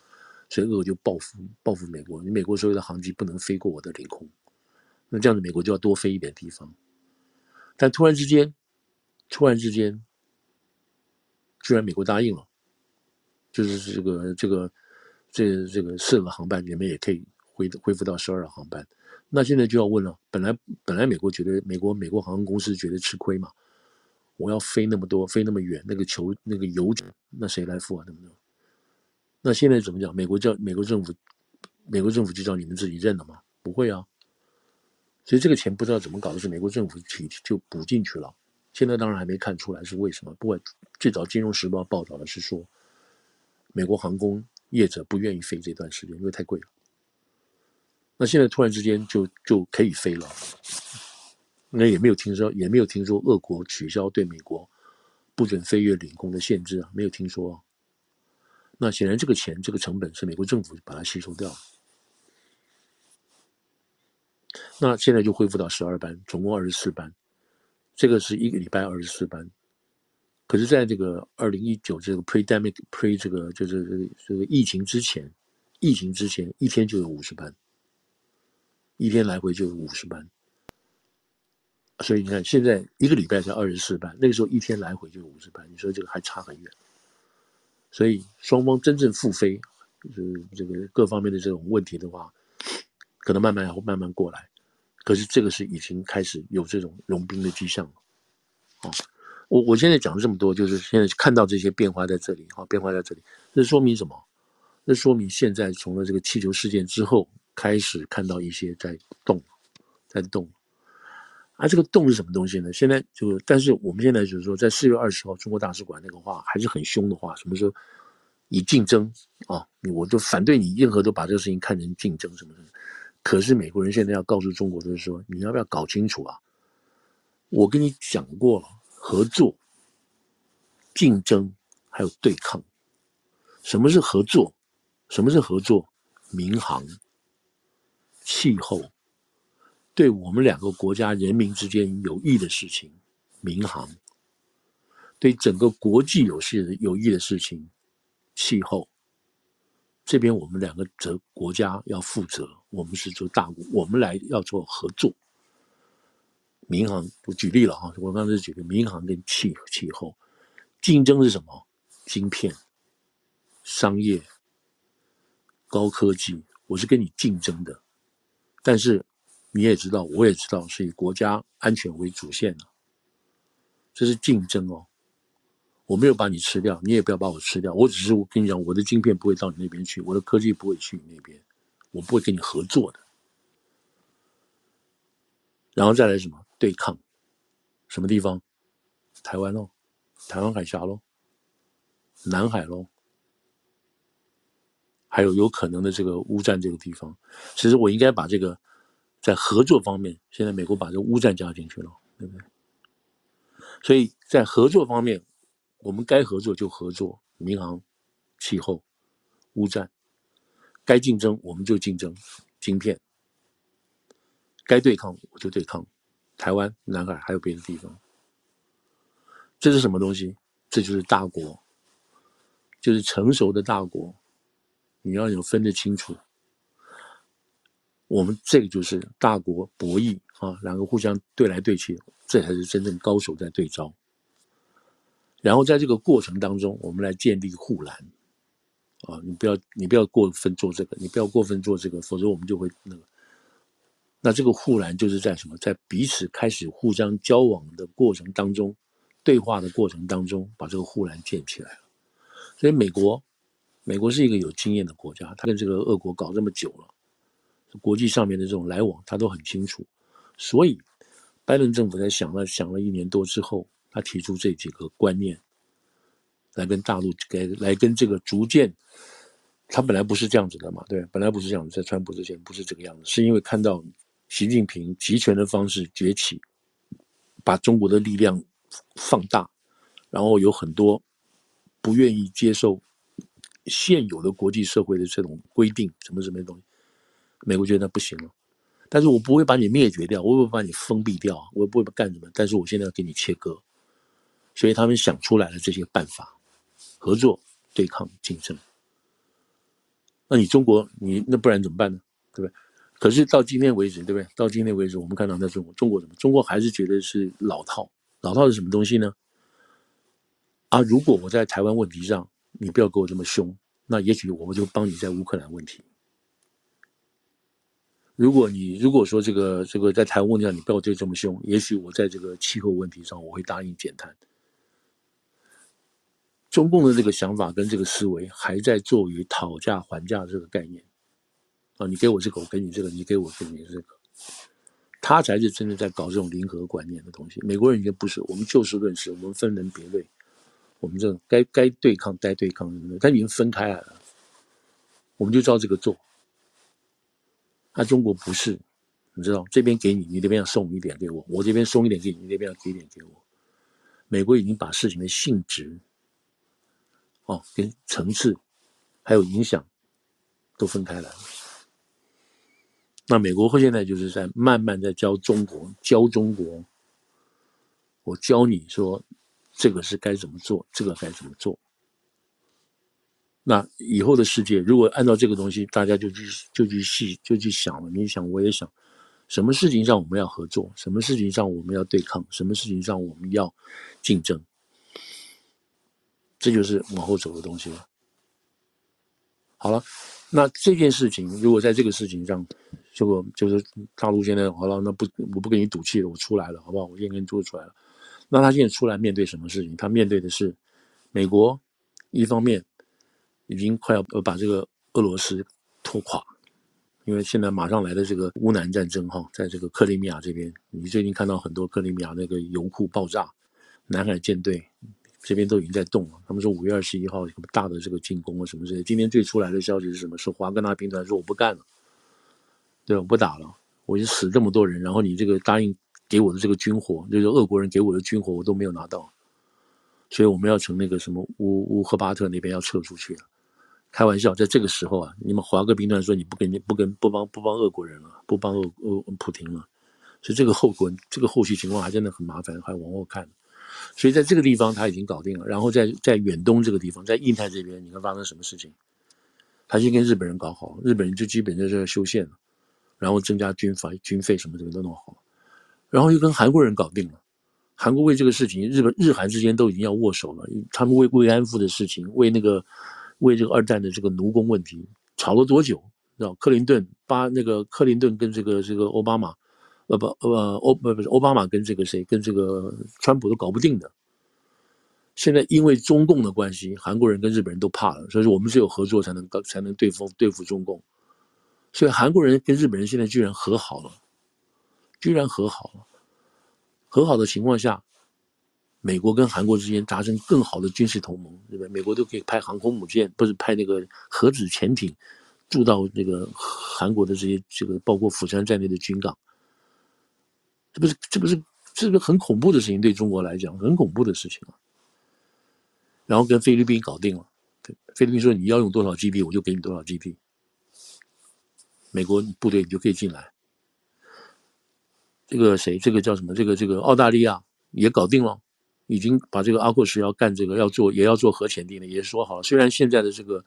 所以俄就报复报复美国，你美国所有的航机不能飞过我的领空，那这样子美国就要多飞一点地方。但突然之间，突然之间，居然美国答应了，就是这个这个这这个四个航班你们也可以恢恢复到十二航班。那现在就要问了，本来本来美国觉得美国美国航空公司觉得吃亏嘛，我要飞那么多飞那么远，那个球那个油那谁来付啊？对不对？那现在怎么讲？美国叫美国政府，美国政府就叫你们自己认了吗？不会啊。所以这个钱不知道怎么搞的，是美国政府体就补进去了。现在当然还没看出来是为什么。不过最早《金融时报》报道的是说，美国航空业者不愿意飞这段时间，因为太贵了。那现在突然之间就就可以飞了，那也没有听说，也没有听说俄国取消对美国不准飞越领空的限制啊，没有听说。那显然，这个钱、这个成本是美国政府把它吸收掉了。那现在就恢复到十二班，总共二十四班，这个是一个礼拜二十四班。可是，在这个二零一九这个 pre-demic pre 这个就是这个疫情之前，疫情之前一天就有五十班，一天来回就五十班。所以你看，现在一个礼拜才二十四班，那个时候一天来回就五十班，你说这个还差很远。所以双方真正复飞，就是这个各方面的这种问题的话，可能慢慢会慢慢过来。可是这个是已经开始有这种融冰的迹象了。啊，我我现在讲了这么多，就是现在看到这些变化在这里，啊，变化在这里，这说明什么？这说明现在从了这个气球事件之后，开始看到一些在动，在动。啊，这个动是什么东西呢？现在就，但是我们现在就是说，在四月二十号中国大使馆那个话还是很凶的话，什么时候以竞争啊，我就反对你任何都把这个事情看成竞争什么的。可是美国人现在要告诉中国的是说，你要不要搞清楚啊？我跟你讲过了，合作、竞争还有对抗。什么是合作？什么是合作？民航、气候。对我们两个国家人民之间有益的事情，民航；对整个国际有事的有益的事情，气候。这边我们两个则国家要负责，我们是做大国，我们来要做合作。民航，我举例了哈，我刚才举的民航跟气气候，竞争是什么？晶片、商业、高科技，我是跟你竞争的，但是。你也知道，我也知道，是以国家安全为主线的，这是竞争哦。我没有把你吃掉，你也不要把我吃掉。我只是我跟你讲，我的晶片不会到你那边去，我的科技不会去你那边，我不会跟你合作的。然后再来什么对抗？什么地方？台湾喽，台湾海峡喽，南海喽，还有有可能的这个乌战这个地方。其实我应该把这个。在合作方面，现在美国把这个乌战加进去了，对不对？所以在合作方面，我们该合作就合作，民航、气候、乌战；该竞争我们就竞争，晶片；该对抗我就对抗，台湾、南海还有别的地方。这是什么东西？这就是大国就是成熟的大国，你要有分得清楚。我们这个就是大国博弈啊，两个互相对来对去，这才是真正高手在对招。然后在这个过程当中，我们来建立护栏啊，你不要你不要过分做这个，你不要过分做这个，否则我们就会那个。那这个护栏就是在什么？在彼此开始互相交往的过程当中，对话的过程当中，把这个护栏建起来了。所以美国，美国是一个有经验的国家，他跟这个俄国搞这么久了。国际上面的这种来往，他都很清楚，所以拜登政府在想了想了一年多之后，他提出这几个观念，来跟大陆给来跟这个逐渐，他本来不是这样子的嘛，对，本来不是这样子，在川普之前不是这个样子，是因为看到习近平集权的方式崛起，把中国的力量放大，然后有很多不愿意接受现有的国际社会的这种规定，什么什么东西。美国觉得那不行了，但是我不会把你灭绝掉，我不会把你封闭掉，我也不会干什么。但是我现在要给你切割，所以他们想出来了这些办法：合作、对抗、竞争。那你中国，你那不然怎么办呢？对不对？可是到今天为止，对不对？到今天为止，我们看到在中国，中国怎么？中国还是觉得是老套。老套是什么东西呢？啊，如果我在台湾问题上，你不要跟我这么凶，那也许我们就帮你在乌克兰问题。如果你如果说这个这个在台湾问题上你不要对这么凶，也许我在这个气候问题上我会答应减碳。中共的这个想法跟这个思维还在做于讨价还价这个概念啊，你给我这个，我给你这个，你给我这个，你这个，他才是真的在搞这种零和观念的东西。美国人已经不是，我们就事论事，我们分门别类，我们这种该该对抗该对抗的，他已经分开来了，我们就照这个做。那、啊、中国不是，你知道，这边给你，你那边要送一点给我，我这边送一点给你，你那边要给一点给我。美国已经把事情的性质，哦，跟层次，还有影响，都分开来了。那美国会现在就是在慢慢在教中国，教中国，我教你说，这个是该怎么做，这个该怎么做。那以后的世界，如果按照这个东西，大家就去就去细就去想了。你想，我也想，什么事情上我们要合作，什么事情上我们要对抗，什么事情上我们要竞争，这就是往后走的东西了。好了，那这件事情如果在这个事情上，这个就是大陆现在好了，那不我不跟你赌气了，我出来了，好不好？我现在跟你做出来了。那他现在出来面对什么事情？他面对的是美国一方面。已经快要把这个俄罗斯拖垮，因为现在马上来的这个乌南战争哈，在这个克里米亚这边，你最近看到很多克里米亚那个油库爆炸，南海舰队这边都已经在动了。他们说五月二十一号有个大的这个进攻啊什么之类。今天最出来的消息是什么？是华格纳兵团说我不干了，对，我不打了，我已经死这么多人，然后你这个答应给我的这个军火，就是俄国人给我的军火，我都没有拿到，所以我们要从那个什么乌乌赫巴特那边要撤出去了。开玩笑，在这个时候啊，你们华格兵团说你不跟你不跟不帮不帮俄国人了，不帮俄俄普廷了，所以这个后果这个后续情况还真的很麻烦，还往后看。所以在这个地方他已经搞定了，然后在在远东这个地方，在印太这边，你看发生什么事情？他先跟日本人搞好，日本人就基本在这修宪了，然后增加军阀军费什么什么都弄好，然后又跟韩国人搞定了，韩国为这个事情，日本日韩之间都已经要握手了，他们为慰安妇的事情，为那个。为这个二战的这个奴工问题吵了多久？知道克林顿巴那个克林顿跟这个这个奥巴马，呃不呃欧不不是奥巴马跟这个谁跟这个川普都搞不定的。现在因为中共的关系，韩国人跟日本人都怕了，所以说我们只有合作才能才能对付对付中共。所以韩国人跟日本人现在居然和好了，居然和好了，和好的情况下。美国跟韩国之间达成更好的军事同盟，对不对？美国都可以派航空母舰，不是派那个核子潜艇，驻到那个韩国的这些这个包括釜山在内的军港。这不是这不是这个很恐怖的事情，对中国来讲很恐怖的事情啊。然后跟菲律宾搞定了，菲律宾说你要用多少 GB，我就给你多少 GB，。美国部队你就可以进来。这个谁？这个叫什么？这个这个澳大利亚也搞定了。已经把这个阿库什要干这个要做也要做核潜艇了，也说好了。虽然现在的这个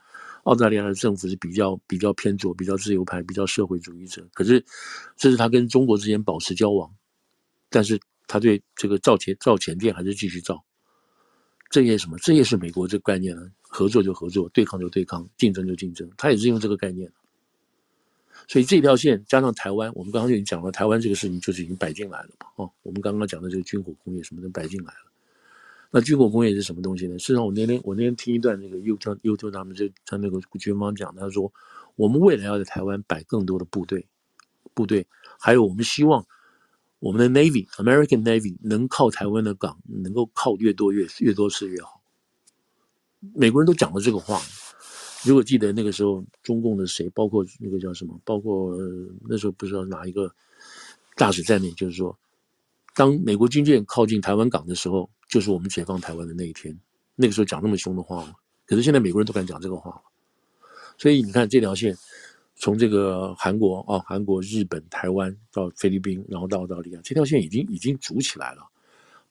澳大利亚的政府是比较比较偏左、比较自由派、比较社会主义者，可是这是他跟中国之间保持交往，但是他对这个造潜造潜艇还是继续造。这也什么？这也是美国这个概念呢？合作就合作，对抗就对抗，竞争就竞争，他也是用这个概念。所以这条线加上台湾，我们刚刚就已经讲了，台湾这个事情就是已经摆进来了嘛。哦，我们刚刚讲的这个军火工业什么的摆进来了。那军火工业是什么东西呢？事实上，我那天我那天听一段那个 YouTube YouTube 他们就他那个军方讲，他说我们未来要在台湾摆更多的部队，部队，还有我们希望我们的 Navy American Navy 能靠台湾的港，能够靠越多越越多次越好。美国人都讲了这个话。如果记得那个时候，中共的谁，包括那个叫什么，包括、呃、那时候不知道哪一个大使在内，就是说，当美国军舰靠近台湾港的时候，就是我们解放台湾的那一天。那个时候讲那么凶的话吗？可是现在美国人都敢讲这个话了。所以你看这条线，从这个韩国啊、韩国、日本、台湾到菲律宾，然后到澳大利亚，这条线已经已经组起来了。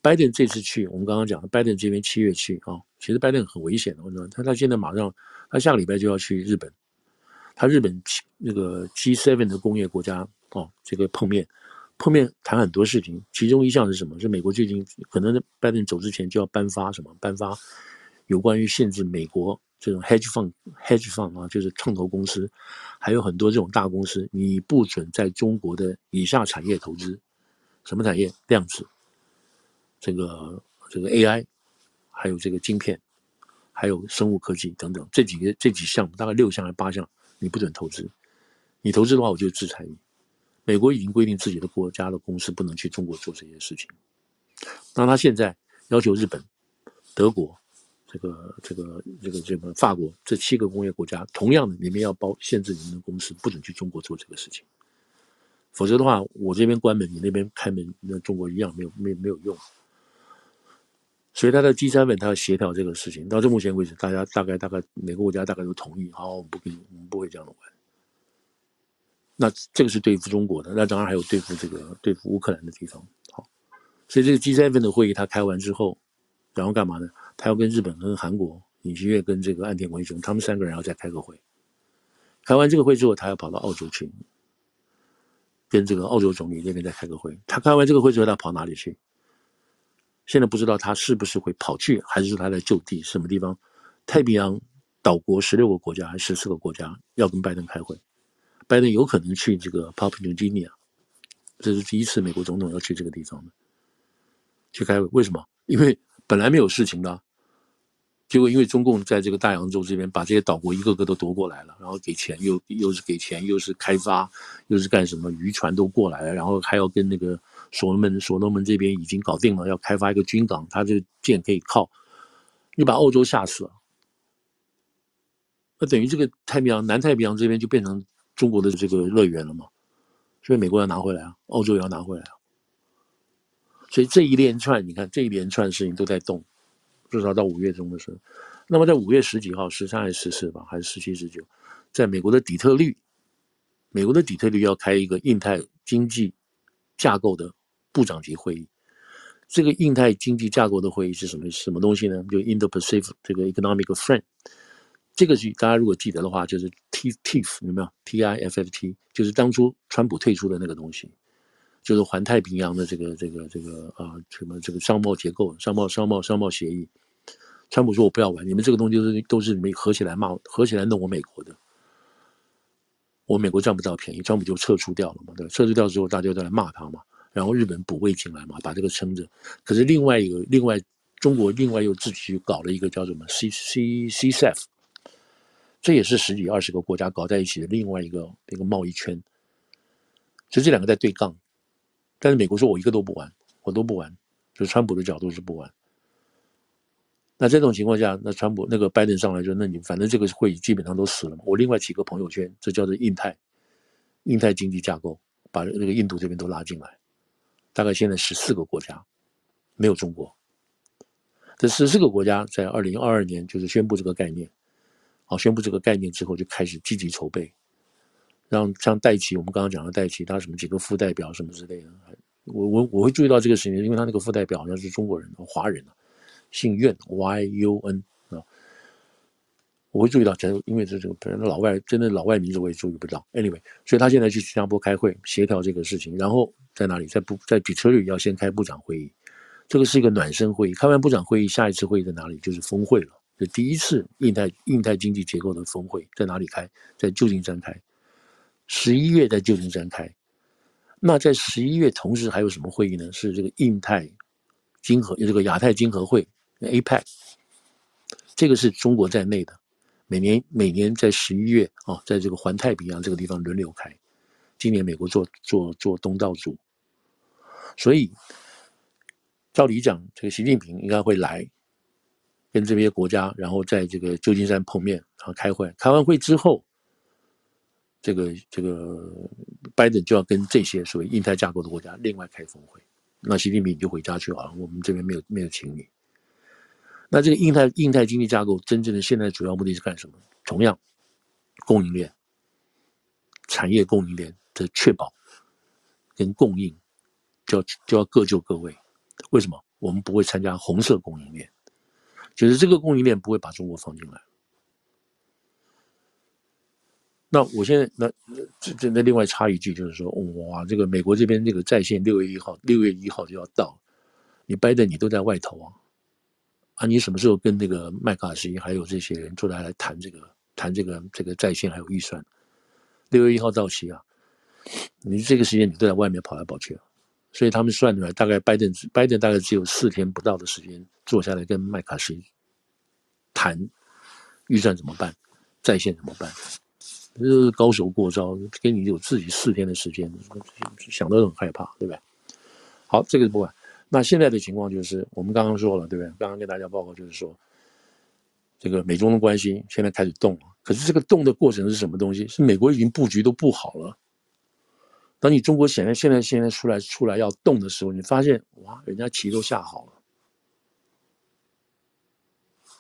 拜登这次去，我们刚刚讲的，拜登这边七月去啊、哦，其实拜登很危险的，我知道他他现在马上。他下个礼拜就要去日本，他日本那个 G7 的工业国家哦，这个碰面，碰面谈很多事情，其中一项是什么？是美国最近可能拜登走之前就要颁发什么？颁发有关于限制美国这种 hedge fund hedge fund 啊，就是创投公司，还有很多这种大公司，你不准在中国的以下产业投资，什么产业？量子，这个这个 AI，还有这个晶片。还有生物科技等等，这几个这几项大概六项还是八项，你不准投资。你投资的话，我就制裁你。美国已经规定自己的国家的公司不能去中国做这些事情。那他现在要求日本、德国、这个、这个、这个、这个法国这七个工业国家，同样的，你们要包限制你们的公司不准去中国做这个事情。否则的话，我这边关门，你那边开门，那中国一样没有没没有用。所以他的 G7，他要协调这个事情。到这目前为止，大家大概大概每个国家大概都同意，好，我们不跟你，我们不会这样的玩。那这个是对付中国的，那当然还有对付这个对付乌克兰的地方。好，所以这个 G7 的会议他开完之后，然后干嘛呢？他要跟日本、跟韩国、尹锡悦跟这个岸田文雄，他们三个人要再开个会。开完这个会之后，他要跑到澳洲去，跟这个澳洲总理那边再开个会。他开完这个会之后，他跑哪里去？现在不知道他是不是会跑去，还是他在就地什么地方？太平洋岛国十六个国家还是十四个国家要跟拜登开会？拜登有可能去这个 Papua New Guinea，这是第一次美国总统要去这个地方的，去开会。为什么？因为本来没有事情的。结果因为中共在这个大洋洲这边把这些岛国一个个都夺过来了，然后给钱又又是给钱又是开发又是干什么，渔船都过来了，然后还要跟那个所罗门所罗门这边已经搞定了，要开发一个军港，他这舰可以靠，你把欧洲吓死了，那等于这个太平洋南太平洋这边就变成中国的这个乐园了嘛，所以美国要拿回来啊，澳洲也要拿回来啊，所以这一连串你看这一连串事情都在动。至少到五月中的时候，那么在五月十几号、十三还是十四吧，还是十七、十九，在美国的底特律，美国的底特律要开一个印太经济架构的部长级会议。这个印太经济架构的会议是什么什么东西呢？就 Indo-Pacific 这个 Economic Frame。这个是大家如果记得的话，就是 T TIF 有没有？T I F F T 就是当初川普退出的那个东西。就是环太平洋的这个这个这个啊什么这个商贸结构、商贸商贸商贸协议，川普说我不要玩，你们这个东西都是都是你们合起来骂，合起来弄我美国的，我美国占不到便宜，川普就撤出掉了嘛，对，撤出掉之后大家都来骂他嘛，然后日本补位进来嘛，把这个撑着，可是另外一个另外中国另外又自己搞了一个叫什么 C C C C F，这也是十几二十个国家搞在一起的另外一个一个贸易圈，就这两个在对杠。但是美国说，我一个都不玩，我都不玩，就川普的角度是不玩。那这种情况下，那川普那个拜登上来就，那你反正这个会议基本上都死了嘛。我另外几个朋友圈，这叫做印太，印太经济架构，把那个印度这边都拉进来，大概现在十四个国家，没有中国。这十四个国家在二零二二年就是宣布这个概念，好，宣布这个概念之后就开始积极筹备。让像戴琪，我们刚刚讲的戴琪，他什么几个副代表什么之类的，我我我会注意到这个事情，因为他那个副代表好像是中国人，华人啊，姓苑，Y U N。我会注意到，假如因为这这个本来老外真的老外名字我也注意不到。Anyway，所以他现在去新加坡开会协调这个事情，然后在哪里？在部在底特律要先开部长会议，这个是一个暖身会议。开完部长会议，下一次会议在哪里？就是峰会了。这第一次印太印太经济结构的峰会在哪里开？在旧金山开，十一月在旧金山开。那在十一月同时还有什么会议呢？是这个印太经合，这个亚太经合会 （APEC），这个是中国在内的。每年每年在十一月啊，在这个环太平洋这个地方轮流开。今年美国做做做东道主，所以照理讲，这个习近平应该会来跟这些国家，然后在这个旧金山碰面，然后开会。开完会之后，这个这个拜登就要跟这些所谓印太架构的国家另外开峰会。那习近平就回家去啊，我们这边没有没有请你。那这个印太印太经济架构真正的现在主要目的是干什么？同样，供应链、产业供应链的确保跟供应，就要就要各就各位。为什么？我们不会参加红色供应链，就是这个供应链不会把中国放进来。那我现在那这这那另外插一句，就是说，哇，这个美国这边这个在线六月一号六月一号就要到，你拜登你都在外头啊。啊，你什么时候跟那个麦卡锡还有这些人坐下来谈这个谈这个这个在线还有预算？六月一号到期啊，你这个时间你都在外面跑来跑去，所以他们算出来，大概拜登拜登大概只有四天不到的时间坐下来跟麦卡锡谈预算怎么办，在线怎么办？这是高手过招，给你有自己四天的时间，想都很害怕，对不对？好，这个不管。那现在的情况就是，我们刚刚说了，对不对？刚刚跟大家报告就是说，这个美中的关系现在开始动了。可是这个动的过程是什么东西？是美国已经布局都布好了。当你中国显然现在现在出来出来要动的时候，你发现哇，人家棋都下好了，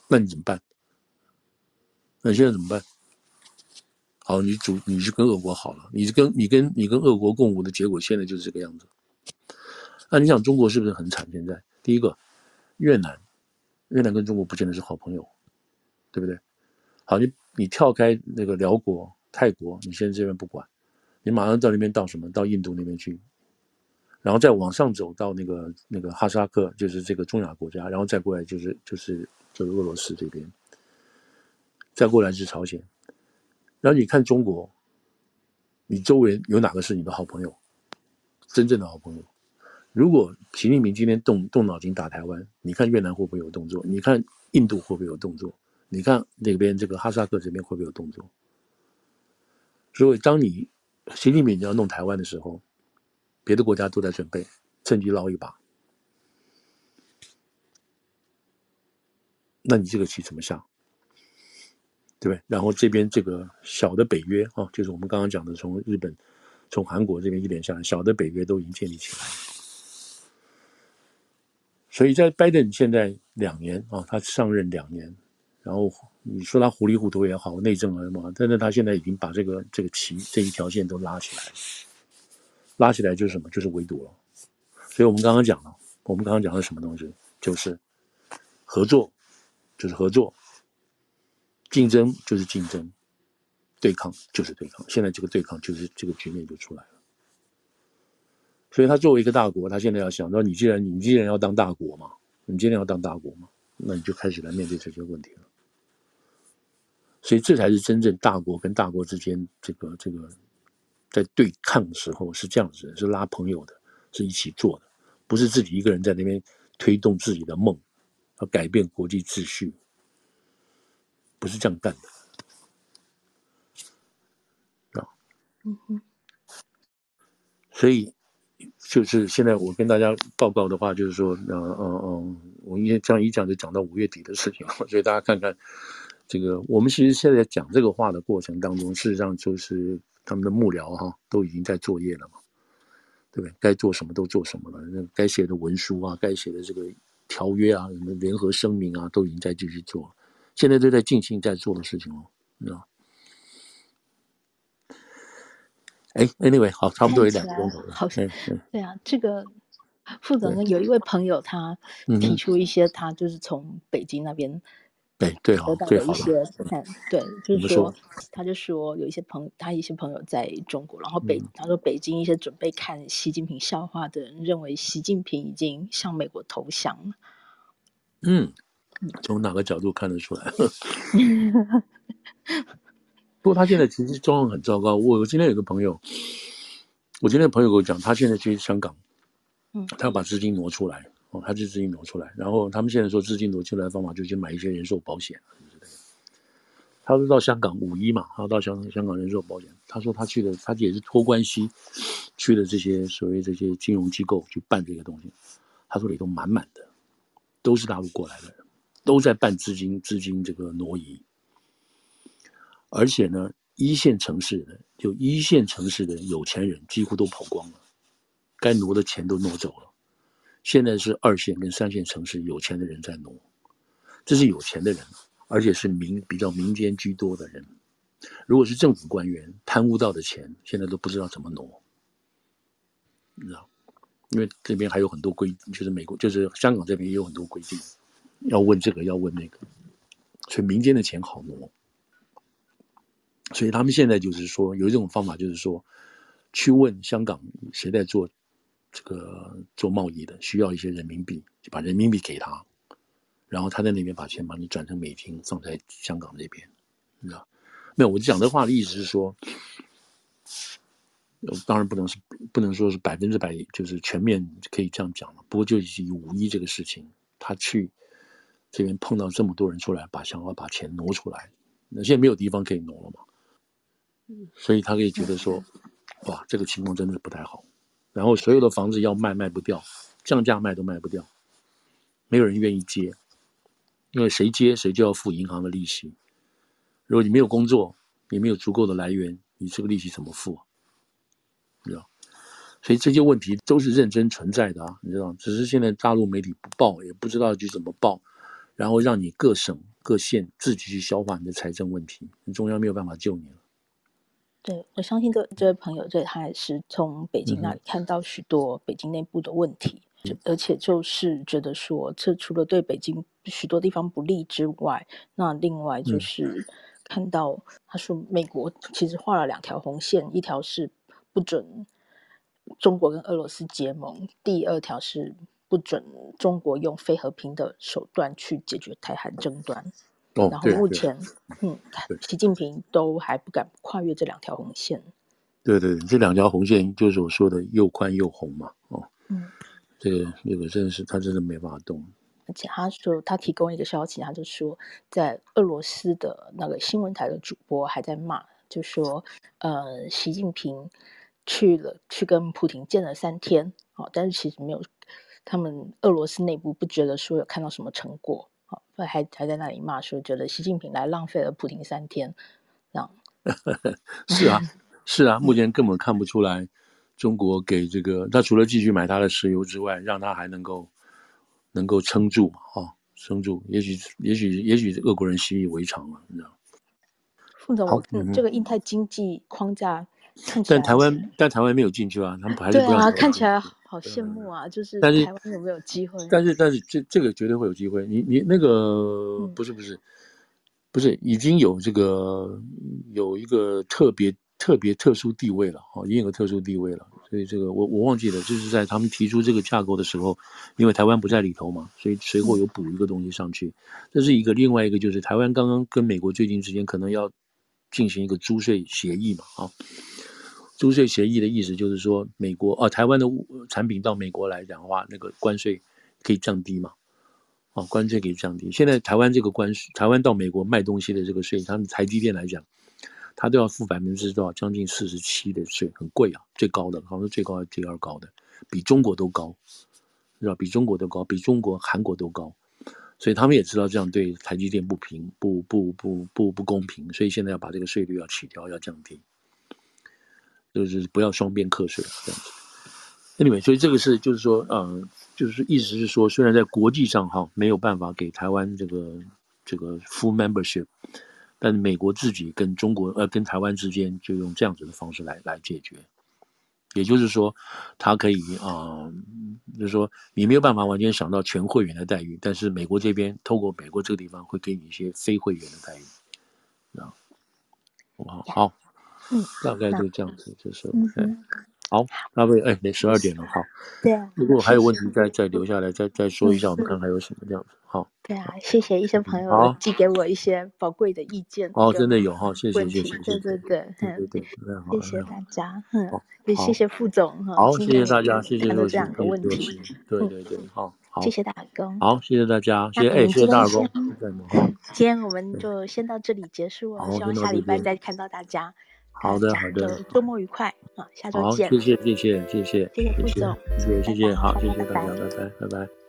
那你怎么办？那你现在怎么办？好，你主你是跟俄国好了，你是跟你跟你跟俄国共舞的结果，现在就是这个样子。那你想中国是不是很惨？现在第一个，越南，越南跟中国不见得是好朋友，对不对？好，你你跳开那个辽国、泰国，你现在这边不管，你马上到那边到什么？到印度那边去，然后再往上走到那个那个哈萨克，就是这个中亚国家，然后再过来就是就是就是俄罗斯这边，再过来是朝鲜，然后你看中国，你周围有哪个是你的好朋友？真正的好朋友？如果习近平今天动动脑筋打台湾，你看越南会不会有动作？你看印度会不会有动作？你看那边这个哈萨克这边会不会有动作？所以当你习近平要弄台湾的时候，别的国家都在准备，趁机捞一把。那你这个棋怎么下？对不对？然后这边这个小的北约啊，就是我们刚刚讲的，从日本、从韩国这边一连下来，小的北约都已经建立起来了。所以在拜登现在两年啊，他上任两年，然后你说他糊里糊涂也好，内政而嘛，但是他现在已经把这个这个旗这一条线都拉起来，拉起来就是什么？就是围堵了。所以我们刚刚讲了，我们刚刚讲的什么东西？就是合作，就是合作；竞争就是竞争；对抗就是对抗。现在这个对抗就是这个局面就出来了。所以他作为一个大国，他现在要想到，你既然你既然要当大国嘛，你既然要当大国嘛，那你就开始来面对这些问题了。所以这才是真正大国跟大国之间这个这个在对抗的时候是这样子的，是拉朋友的，是一起做的，不是自己一个人在那边推动自己的梦，要改变国际秩序，不是这样干的。啊，嗯哼，所以。就是现在我跟大家报告的话，就是说，嗯嗯嗯，我一这样一讲就讲到五月底的事情了，所以大家看看这个，我们其实现在讲这个话的过程当中，事实上就是他们的幕僚哈都已经在作业了嘛，对不对？该做什么都做什么了，那该写的文书啊，该写的这个条约啊，什么联合声明啊，都已经在继续做了，现在都在进行在做的事情了，你知道。哎，Anyway，好，差不多有两个钟头了。好，对对啊，这个副总呢，有一位朋友他提出一些，他就是从北京那边。对对，好，得到了一些看，对，就是说，他就说有一些朋友，他一些朋友在中国，然后北，他说北京一些准备看习近平笑话的人认为习近平已经向美国投降了。嗯，从哪个角度看得出来？不过他现在其实状况很糟糕。我今天有个朋友，我今天朋友跟我讲，他现在去香港，嗯，他要把资金挪出来。哦他就资金挪出来，然后他们现在说资金挪出来的方法就去买一些人寿保险，就是他说到香港五一嘛，他到香香港人寿保险，他说他去的，他也是托关系去的这些所谓这些金融机构去办这个东西，他说里头满满的都是大陆过来的人，都在办资金资金这个挪移，而且呢，一线城市的就一线城市的有钱人几乎都跑光了，该挪的钱都挪走了。现在是二线跟三线城市有钱的人在挪，这是有钱的人，而且是民比较民间居多的人。如果是政府官员贪污到的钱，现在都不知道怎么挪，你知道？因为这边还有很多规，就是美国，就是香港这边也有很多规定，要问这个，要问那个，所以民间的钱好挪。所以他们现在就是说，有一种方法，就是说，去问香港谁在做。这个做贸易的需要一些人民币，就把人民币给他，然后他在那边把钱帮你转成美金放在香港这边，你知道？没有，我讲这话的意思是说，当然不能是不能说是百分之百就是全面可以这样讲了。不过就是以五一这个事情，他去这边碰到这么多人出来，把想要把钱挪出来，那现在没有地方可以挪了嘛，所以他可以觉得说，哇，这个情况真的是不太好。然后所有的房子要卖卖不掉，降价卖都卖不掉，没有人愿意接，因为谁接谁就要付银行的利息。如果你没有工作，你没有足够的来源，你这个利息怎么付？你知道？所以这些问题都是认真存在的啊，你知道？只是现在大陆媒体不报，也不知道去怎么报，然后让你各省各县自己去消化你的财政问题，中央没有办法救你了。对，我相信这这位朋友，这他也是从北京那里看到许多北京内部的问题，嗯、而且就是觉得说，这除了对北京许多地方不利之外，那另外就是看到他说，美国其实画了两条红线，一条是不准中国跟俄罗斯结盟，第二条是不准中国用非和平的手段去解决台海争端。哦、然后目前，嗯，习近平都还不敢跨越这两条红线。对对，这两条红线就是我说的又宽又红嘛。哦，嗯，这个那个真的是他真的没办法动。而且他说，他提供一个消息，他就说，在俄罗斯的那个新闻台的主播还在骂，就说，呃，习近平去了，去跟普京见了三天，哦，但是其实没有，他们俄罗斯内部不觉得说有看到什么成果。好，还还在那里骂说，觉得习近平来浪费了普京三天，这样。是啊，是啊，目前根本看不出来，中国给这个他除了继续买他的石油之外，让他还能够能够撑住啊？哦，撑住，也许也许也许俄国人习以为常了，你知道。副总，嗯，这个印太经济框架。但台湾，但台湾没有进去啊，他们还是不要。对啊，看起来好羡慕啊，就是。但是台湾有没有机会？但是，但是这这个绝对会有机会。你你那个不是不是不是已经有这个有一个特别特别特殊地位了哈，已经有个特殊地位了。所以这个我我忘记了，就是在他们提出这个架构的时候，因为台湾不在里头嘛，所以随后有补一个东西上去。这是一个另外一个，就是台湾刚刚跟美国最近之间可能要进行一个租税协议嘛啊。租税协议的意思就是说，美国啊，台湾的产品到美国来讲的话，那个关税可以降低嘛？啊，关税可以降低。现在台湾这个关税，台湾到美国卖东西的这个税，他们台积电来讲，他都要付百分之多少？将近四十七的税，很贵啊，最高的，好像是最高第二高的，比中国都高，是吧？比中国都高，比中国、韩国都高。所以他们也知道这样对台积电不平，不不不不不公平，所以现在要把这个税率要起调，要降低。就是不要双边课税这样子。Anyway，所以这个是就是说，嗯，就是意思是说，虽然在国际上哈没有办法给台湾这个这个 full membership，但美国自己跟中国呃跟台湾之间就用这样子的方式来来解决，也就是说，它可以啊、就是说你没有办法完全想到全会员的待遇，但是美国这边透过美国这个地方会给你一些非会员的待遇，啊，好，好，嗯，大概就这样子，就是，嗯嗯好，那位哎，那十二点了，好。对啊。如果还有问题，再再留下来，再再说一下，我们看还有什么这样子。好。对啊，谢谢医生朋友寄给我一些宝贵的意见。哦，真的有哈，谢谢谢谢。对对对，对对，谢谢大家，嗯，也谢谢副总哈。好，谢谢大家，谢谢这两个问题。对对对，好，好，谢谢大公。好，谢谢大家，谢谢哎，谢谢大公。今天我们就先到这里结束了，希望下礼拜再看到大家。好的，好的，周末愉快啊！下周见。好，谢谢，谢谢，谢谢，谢谢副总，谢谢，谢谢，好，谢谢大家，拜拜，拜拜。